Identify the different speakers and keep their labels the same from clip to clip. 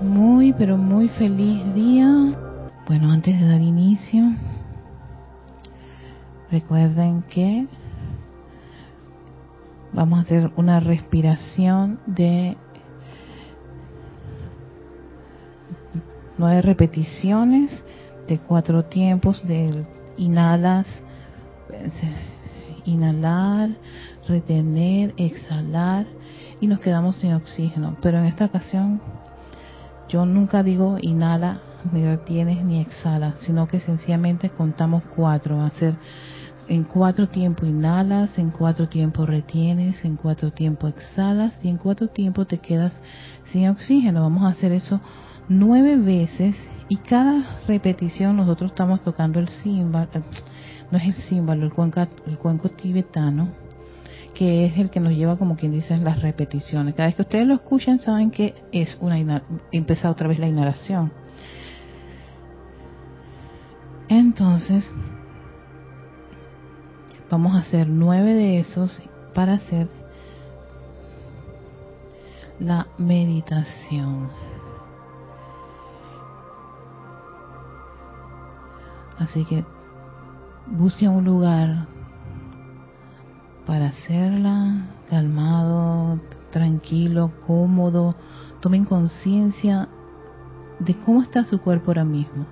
Speaker 1: Muy, pero muy feliz día. Bueno, antes de dar inicio, recuerden que vamos a hacer una respiración de nueve repeticiones de cuatro tiempos del inhalas, inhalar, retener, exhalar y nos quedamos sin oxígeno. Pero en esta ocasión yo nunca digo inhala, ni retienes, ni exhala, sino que sencillamente contamos cuatro. Hacer en cuatro tiempos inhalas, en cuatro tiempos retienes, en cuatro tiempos exhalas y en cuatro tiempos te quedas sin oxígeno. Vamos a hacer eso nueve veces y cada repetición nosotros estamos tocando el símbolo, no es el símbolo, el cuenco, el cuenco tibetano, que es el que nos lleva, como quien dice, las repeticiones. Cada vez que ustedes lo escuchan, saben que es una empezar otra vez la inhalación. Entonces, vamos a hacer nueve de esos para hacer la meditación. Así que busquen un lugar para hacerla calmado, tranquilo, cómodo. Tomen conciencia de cómo está su cuerpo ahora mismo.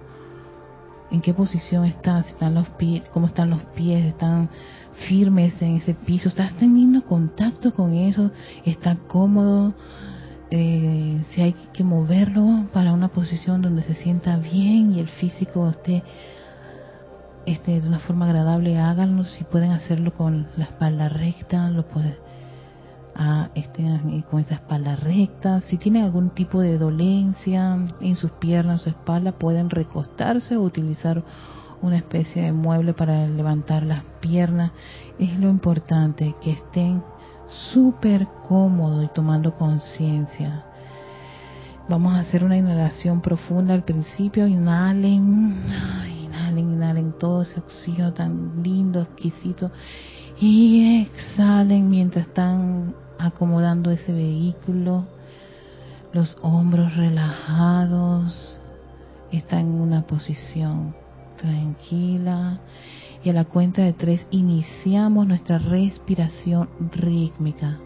Speaker 1: En qué posición está, están los pies, cómo están los pies, están firmes en ese piso, estás teniendo contacto con eso, está cómodo, eh, si hay que moverlo para una posición donde se sienta bien y el físico esté este, de una forma agradable, háganlo. Si pueden hacerlo con la espalda recta, lo pueden a, este, con esa espalda recta. Si tienen algún tipo de dolencia en sus piernas o su espalda, pueden recostarse o utilizar una especie de mueble para levantar las piernas. Es lo importante, que estén súper cómodos y tomando conciencia. Vamos a hacer una inhalación profunda al principio. Inhalen inhalen, todo ese oxígeno tan lindo, exquisito. Y exhalen mientras están acomodando ese vehículo. Los hombros relajados. Están en una posición tranquila. Y a la cuenta de tres iniciamos nuestra respiración rítmica.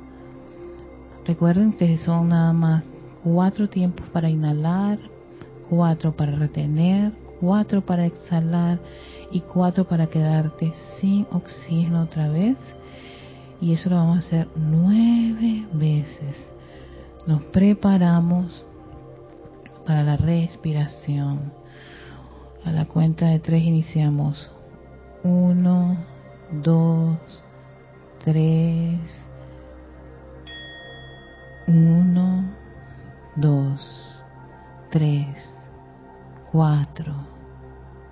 Speaker 1: Recuerden que son nada más cuatro tiempos para inhalar, cuatro para retener, cuatro para exhalar y cuatro para quedarte sin oxígeno otra vez. Y eso lo vamos a hacer nueve veces. Nos preparamos para la respiración. A la cuenta de tres iniciamos. Uno, dos, tres. Uno, dos, tres, cuatro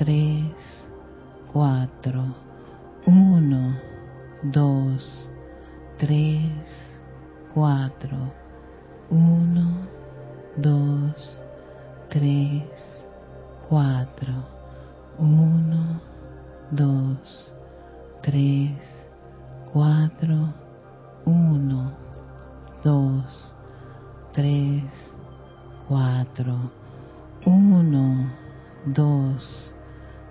Speaker 1: 3, 4, 1, 2, 3, 4, 1, 2, 3, 4, 1, 2, 3, 4, 1, 2, 3, 4, 1, 2,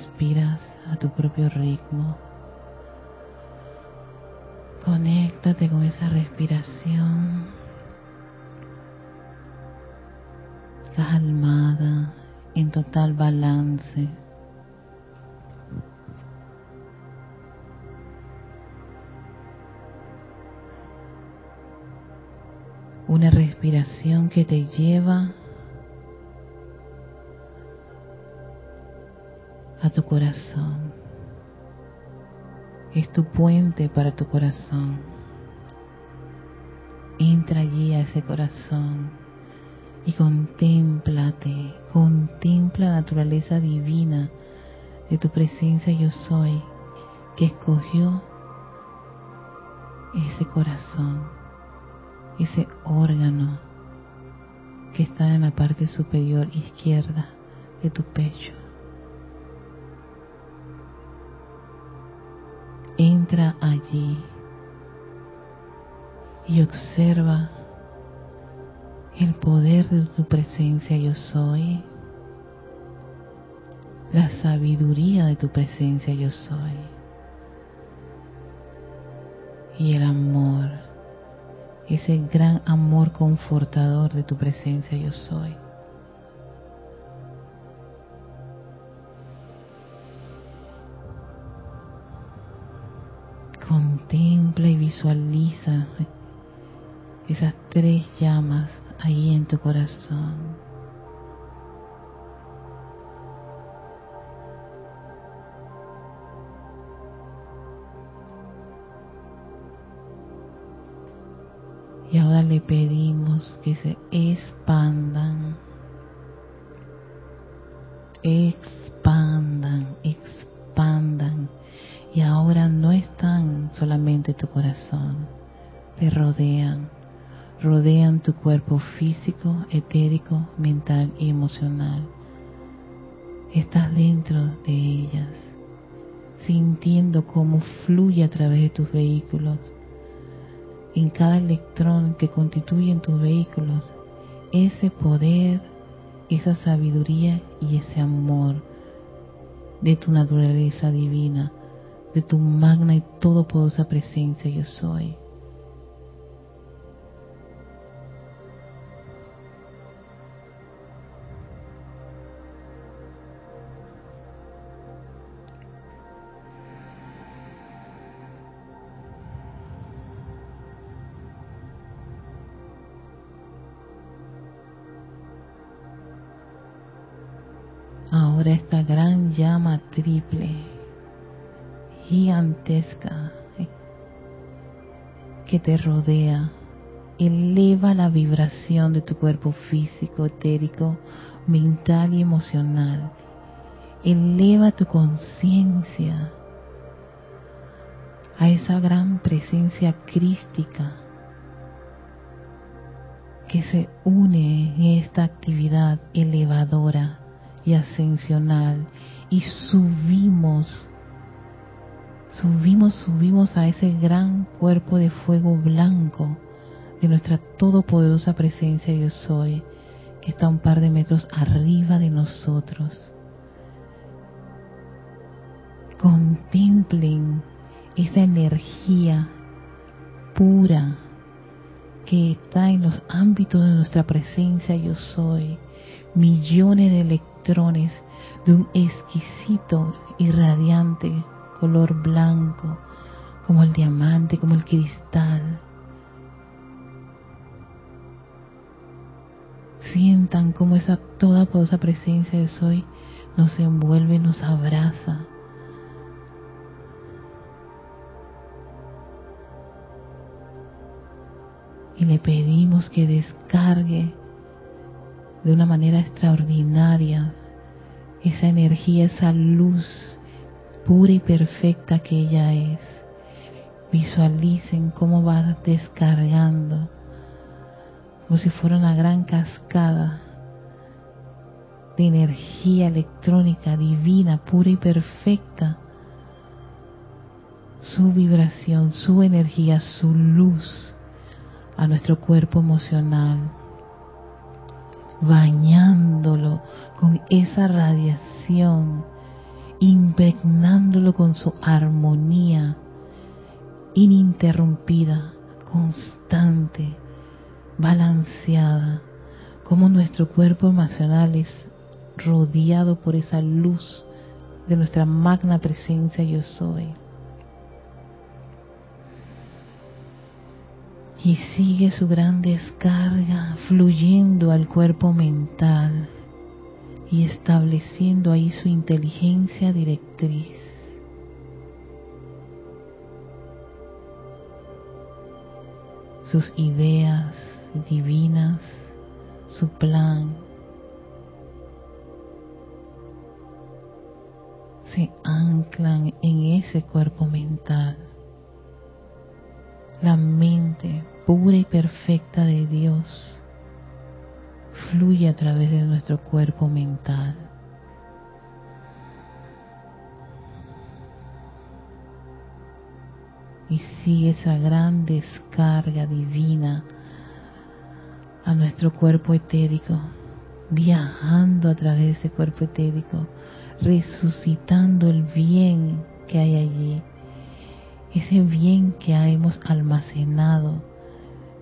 Speaker 1: Respiras a tu propio ritmo. Conéctate con esa respiración calmada, en total balance. Una respiración que te lleva tu corazón. Es tu puente para tu corazón. Entra allí a ese corazón y contémplate, contempla la naturaleza divina de tu presencia yo soy que escogió ese corazón, ese órgano que está en la parte superior izquierda de tu pecho. Entra allí y observa el poder de tu presencia yo soy, la sabiduría de tu presencia yo soy y el amor, ese gran amor confortador de tu presencia yo soy. Contempla y visualiza esas tres llamas ahí en tu corazón. Y ahora le pedimos que se expandan, tu corazón, te rodean rodean tu cuerpo físico, etérico, mental y emocional. Estás dentro de ellas, sintiendo cómo fluye a través de tus vehículos. En cada electrón que constituyen tus vehículos, ese poder, esa sabiduría y ese amor de tu naturaleza divina, de tu magna y todopoderosa presencia yo soy. esta gran llama triple, gigantesca, eh, que te rodea, eleva la vibración de tu cuerpo físico, etérico, mental y emocional. Eleva tu conciencia a esa gran presencia crística que se une en esta actividad elevadora y ascensional y subimos, subimos, subimos a ese gran cuerpo de fuego blanco de nuestra todopoderosa presencia yo soy, que está un par de metros arriba de nosotros. Contemplen esa energía pura que está en los ámbitos de nuestra presencia yo soy, millones de electrones de un exquisito y radiante color blanco, como el diamante, como el cristal. Sientan como esa toda poderosa presencia de soy nos envuelve, nos abraza. Y le pedimos que descargue de una manera extraordinaria esa energía, esa luz pura y perfecta que ella es. Visualicen cómo va descargando, como si fuera una gran cascada de energía electrónica divina, pura y perfecta. Su vibración, su energía, su luz a nuestro cuerpo emocional bañándolo con esa radiación, impregnándolo con su armonía ininterrumpida, constante, balanceada, como nuestro cuerpo emocional es rodeado por esa luz de nuestra magna presencia yo soy. y sigue su gran descarga fluyendo al cuerpo mental y estableciendo ahí su inteligencia directriz. Sus ideas divinas, su plan, se anclan en ese cuerpo mental la mente pura y perfecta de Dios fluye a través de nuestro cuerpo mental. Y sigue esa gran descarga divina a nuestro cuerpo etérico, viajando a través de ese cuerpo etérico, resucitando el bien que hay allí ese bien que hemos almacenado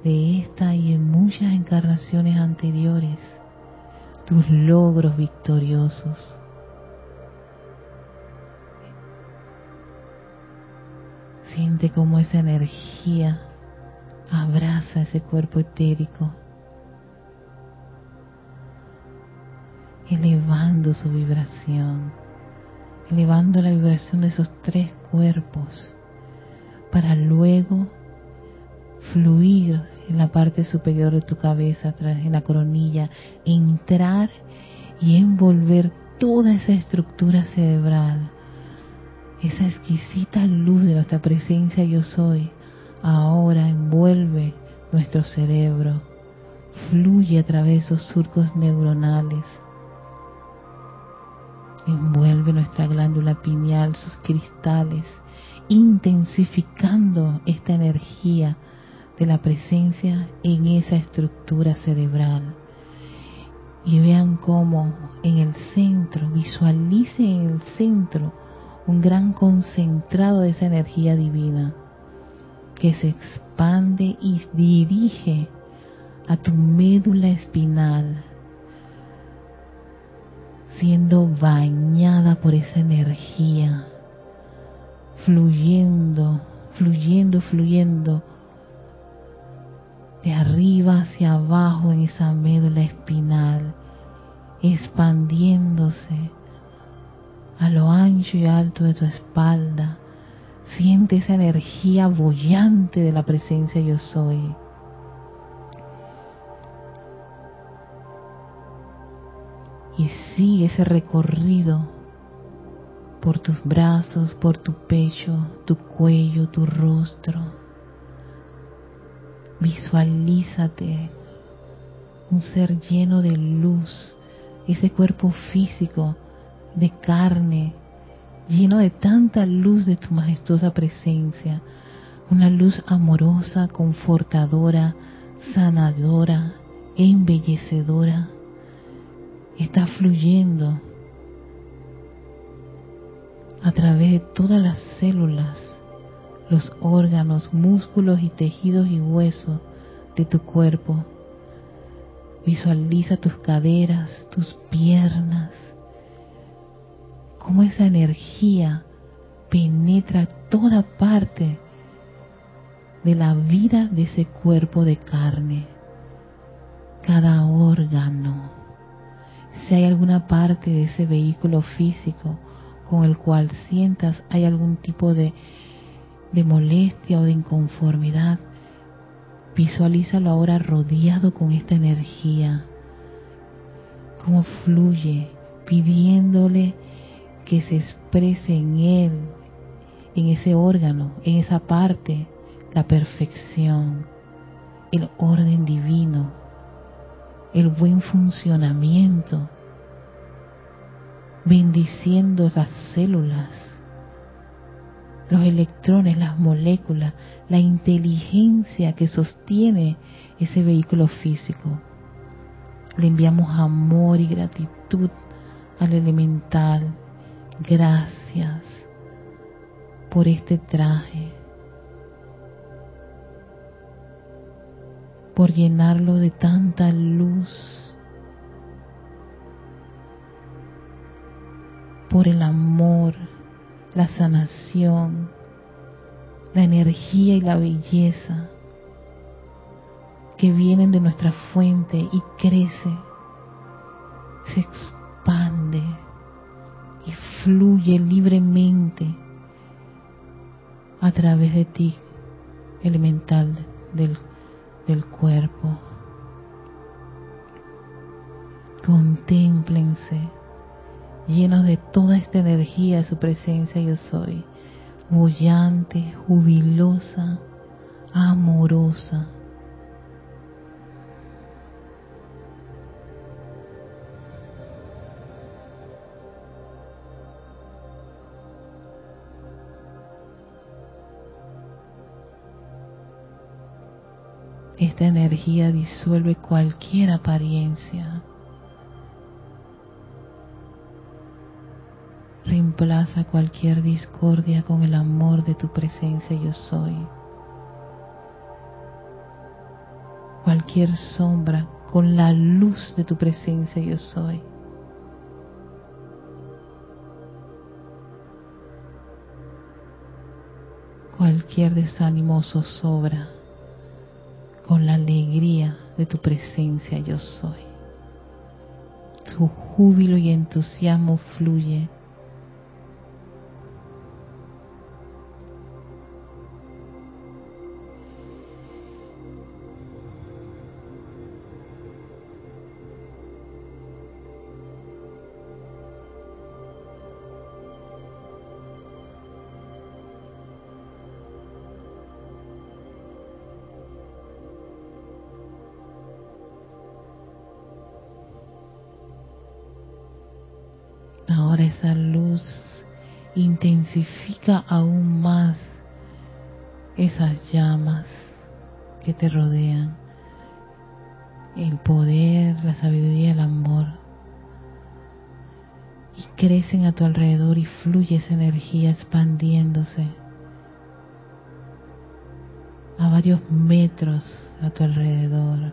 Speaker 1: de esta y en muchas encarnaciones anteriores, tus logros victoriosos. Siente como esa energía abraza ese cuerpo etérico, elevando su vibración, elevando la vibración de esos tres cuerpos para luego fluir en la parte superior de tu cabeza, en la coronilla, entrar y envolver toda esa estructura cerebral, esa exquisita luz de nuestra presencia yo soy, ahora envuelve nuestro cerebro, fluye a través de esos surcos neuronales, envuelve nuestra glándula pineal, sus cristales, intensificando esta energía de la presencia en esa estructura cerebral. Y vean cómo en el centro, visualicen en el centro un gran concentrado de esa energía divina que se expande y dirige a tu médula espinal, siendo bañada por esa energía fluyendo, fluyendo, fluyendo de arriba hacia abajo en esa médula espinal, expandiéndose a lo ancho y alto de tu espalda. Siente esa energía bollante de la presencia yo soy. Y sigue ese recorrido por tus brazos, por tu pecho, tu cuello, tu rostro. Visualízate un ser lleno de luz, ese cuerpo físico de carne, lleno de tanta luz de tu majestuosa presencia, una luz amorosa, confortadora, sanadora, embellecedora, está fluyendo a través de todas las células, los órganos, músculos y tejidos y huesos de tu cuerpo. Visualiza tus caderas, tus piernas, cómo esa energía penetra toda parte de la vida de ese cuerpo de carne, cada órgano. Si hay alguna parte de ese vehículo físico con el cual sientas hay algún tipo de, de molestia o de inconformidad, visualízalo ahora rodeado con esta energía, cómo fluye, pidiéndole que se exprese en él, en ese órgano, en esa parte, la perfección, el orden divino, el buen funcionamiento, bendiciendo esas células, los electrones, las moléculas, la inteligencia que sostiene ese vehículo físico. Le enviamos amor y gratitud al elemental. Gracias por este traje, por llenarlo de tanta luz, por el amor, la sanación, la energía y la belleza que vienen de nuestra fuente y crece, se expande y fluye libremente a través de ti, elemental del, del cuerpo. Contémplense llenos de toda esta energía de su presencia yo soy, bollante, jubilosa, amorosa Esta energía disuelve cualquier apariencia. Reemplaza cualquier discordia con el amor de tu presencia yo soy. Cualquier sombra con la luz de tu presencia yo soy. Cualquier desánimo zozobra con la alegría de tu presencia yo soy. Tu júbilo y entusiasmo fluye te rodean, el poder, la sabiduría, el amor. Y crecen a tu alrededor y fluye esa energía expandiéndose a varios metros a tu alrededor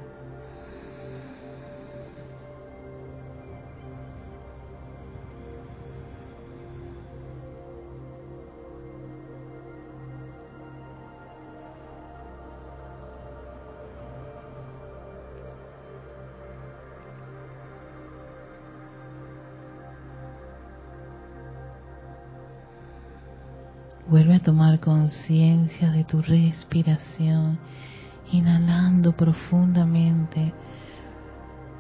Speaker 1: conciencia de tu respiración, inhalando profundamente.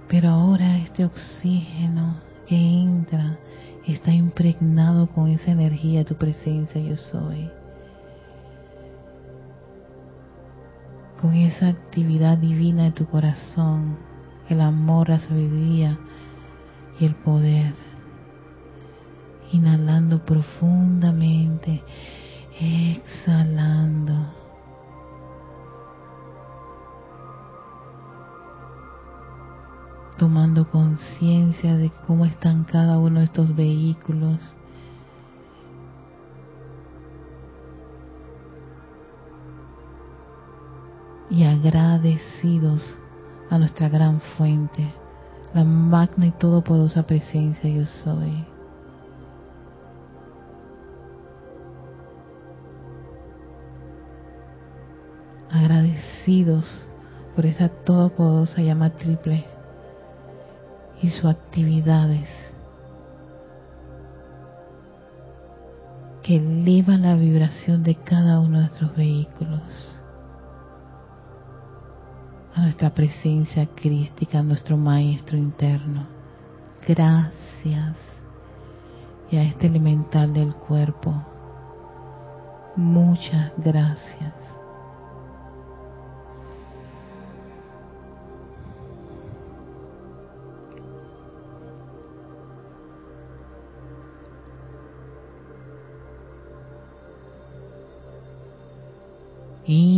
Speaker 1: Pero ahora este oxígeno que entra está impregnado con esa energía de tu presencia yo soy. Con esa actividad divina de tu corazón el amor, la sabiduría y el poder. Inhalando profundamente, exhalando. Tomando conciencia de cómo están cada uno de estos vehículos y agradecidos a nuestra gran fuente, la magna y todopoderosa presencia yo soy. Por esa todopoderosa llama triple y sus actividades que elevan la vibración de cada uno de nuestros vehículos a nuestra presencia crística, a nuestro Maestro interno. Gracias. Y a este elemental del cuerpo, muchas gracias. E.